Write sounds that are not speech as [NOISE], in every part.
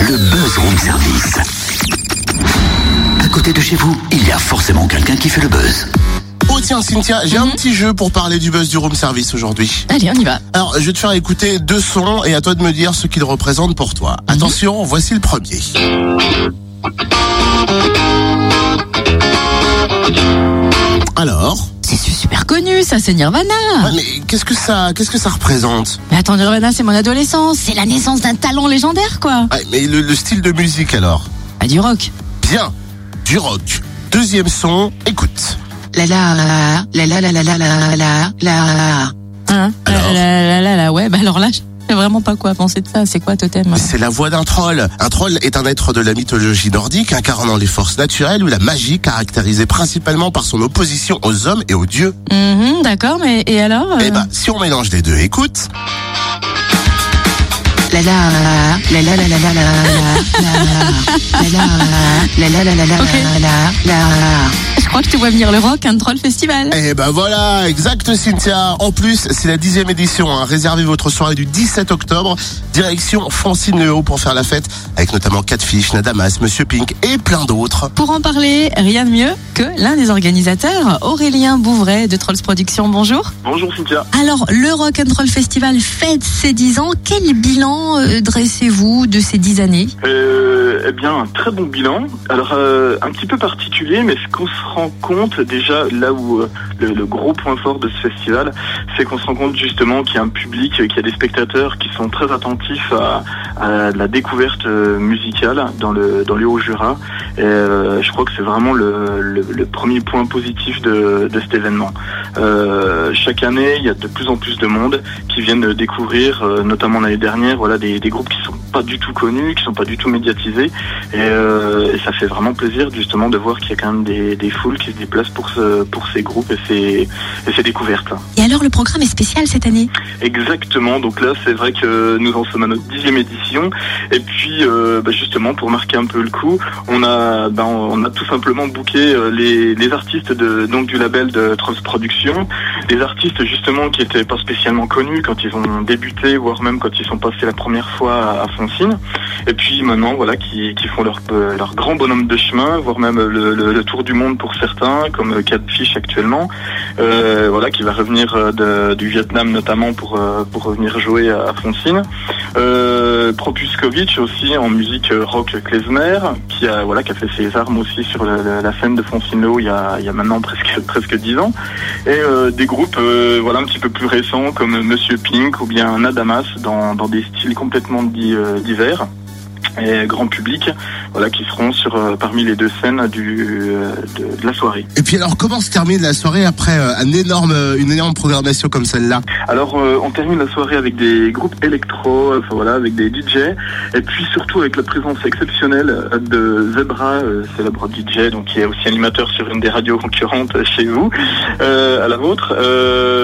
Le buzz room service. À côté de chez vous, il y a forcément quelqu'un qui fait le buzz. Oh tiens Cynthia, j'ai un petit jeu pour parler du buzz du room service aujourd'hui. Allez, on y va. Alors, je vais te faire écouter deux sons et à toi de me dire ce qu'ils représentent pour toi. Attention, voici le premier. Ça, c'est Nirvana. Ouais, Mais qu'est-ce que ça, qu'est-ce que ça représente Mais attends, Nirvana, c'est mon adolescence. C'est la naissance d'un talent légendaire, quoi. Ouais, Mais le, le style de musique alors Ah, du rock. Bien, du rock. Deuxième son, écoute. La la la la la la la la la la la. Hein Alors la, la, la, la, la, ouais, bah alors là, je sais vraiment pas quoi penser de ça. C'est quoi, Totem? C'est la voix d'un troll. Un troll est un être de la mythologie nordique incarnant les forces naturelles ou la magie caractérisée principalement par son opposition aux hommes et aux dieux. Mhm, D'accord, mais et alors euh, Eh ben, si on mélange les deux, écoute. Je crois que te vois venir le rock, un troll festival. Eh ben voilà, exact Cynthia. En plus, c'est la dixième édition. Hein. Réservez votre soirée du 17 octobre. Direction Francine Léo pour faire la fête, avec notamment Catfish, Nadamas, Monsieur Pink et plein d'autres. Pour en parler, rien de mieux que l'un des organisateurs, Aurélien Bouvray de Trolls Productions. Bonjour. Bonjour Cynthia. Alors, le Rock and Roll Festival fête ses 10 ans. Quel bilan euh, dressez-vous de ces 10 années? Euh, eh bien, un très bon bilan. Alors, euh, un petit peu particulier, mais ce qu'on se rend compte déjà, là où le, gros point fort de ce festival, c'est qu'on se rend compte justement qu'il y a un public, qu'il y a des spectateurs qui sont très attentifs à, la découverte musicale dans le dans le Haut-Jura. Je crois que c'est vraiment le, premier point positif de, de cet événement. Chaque année, il y a de plus en plus de monde qui viennent découvrir, notamment l'année dernière, voilà, des, des groupes qui sont pas du tout connus, qui sont pas du tout médiatisés, et, euh, et ça fait vraiment plaisir justement de voir qu'il y a quand même des, des foules qui se déplacent pour ce, pour ces groupes et ces, et ces découvertes. Et alors, le programme est spécial cette année? Exactement. Donc là, c'est vrai que nous en sommes à notre dixième édition. Et puis, euh, bah, justement, pour marquer un peu le coup, on a, bah, on a tout simplement booké euh, les, les artistes de, donc du label de Transproduction, des artistes justement qui étaient pas spécialement connus quand ils ont débuté, voire même quand ils sont passés la première fois à, Foncine. Et puis maintenant, voilà, qui, font leur, euh, leur grand bonhomme de chemin, voire même le, tour du monde pour certains, comme euh, Catfish actuellement. Euh, voilà, qui va revenir du Vietnam notamment pour pour revenir jouer à, Foncine. Euh, aussi en musique rock klezmer, qui a voilà qui a fait ses armes aussi sur la, scène de Foncino il y a il y a maintenant presque [LAUGHS] presque dix ans. Et des euh, voilà un petit peu plus récents comme Monsieur Pink ou bien Nadamas dans dans des styles complètement euh, divers et grand public, voilà, qui seront sur euh, parmi les deux scènes du euh, de, de la soirée. Et puis alors, comment se termine la soirée après euh, un énorme, une énorme programmation comme celle-là? Alors, on termine la soirée avec des groupes électro, enfin voilà, avec des DJ, et puis surtout avec la présence exceptionnelle de Zebra, célèbre DJ, donc qui est aussi animateur sur une des radios concurrentes chez vous, à la vôtre.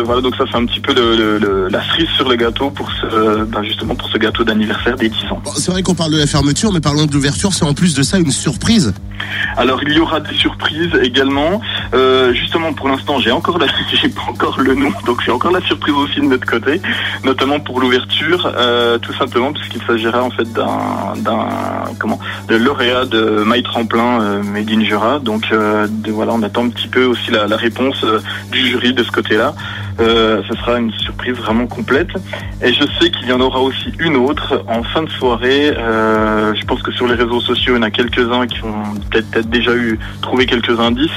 Voilà, donc ça c'est un petit peu le, le- le- la cerise sur le gâteau pour ce, ben, justement pour ce gâteau d'anniversaire des 10 ans. Bon, C'est vrai qu'on parle de la fermeture, mais parlons de l'ouverture. C'est en plus de ça une surprise. Alors il y aura des surprises également. Euh, justement pour l'instant j'ai encore la, [LAUGHS] j'ai pas encore le nom, donc j'ai encore la surprise aussi de notre côté, notamment pour l'ouverture, euh, tout simplement puisqu'il s'agira en fait d'un d'un comment de lauréat de My Tremplin euh, Jura. Donc euh, voilà on attend un petit peu aussi la, réponse du jury de ce côté-là. Euh, ce sera une surprise vraiment complète. Et je sais qu'il y en aura aussi une autre en fin de soirée. Euh, je pense que sur les réseaux sociaux, il y en a quelques-uns qui ont peut-être déjà eu trouvé quelques indices.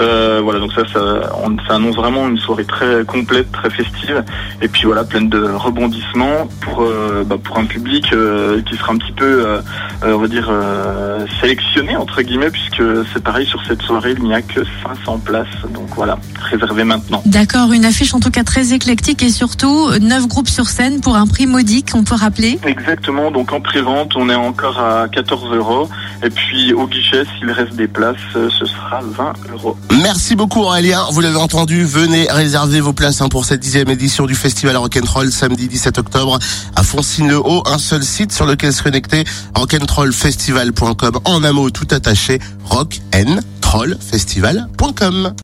Euh, voilà, donc ça, ça, on- ça annonce vraiment une soirée très complète, très festive. Et puis voilà, pleine de rebondissements pour euh, bah, pour un public euh, qui sera un petit peu, on va dire, sélectionné entre guillemets, puisque c'est pareil sur cette soirée, il n'y a que 500 places. Donc voilà, réservé maintenant. D'accord, une affiche en tout cas très éclectique et surtout 9 groupes sur scène pour un prix modique, on peut rappeler. Exactement, donc en pré-vente, on est encore à 14 euros. Et puis au guichet, s'il reste des places, euh, ce sera 20 euros. Merci beaucoup Aurélien, vous l'avez entendu, venez réserver vos places hein, pour cette dixième édition du Festival Rock'n'Roll samedi 17 octobre à Foncine-le-Haut, un seul site sur lequel se connecter, rock'n'rollfestival.com en un mot tout attaché, rock'n'trollfestival.com.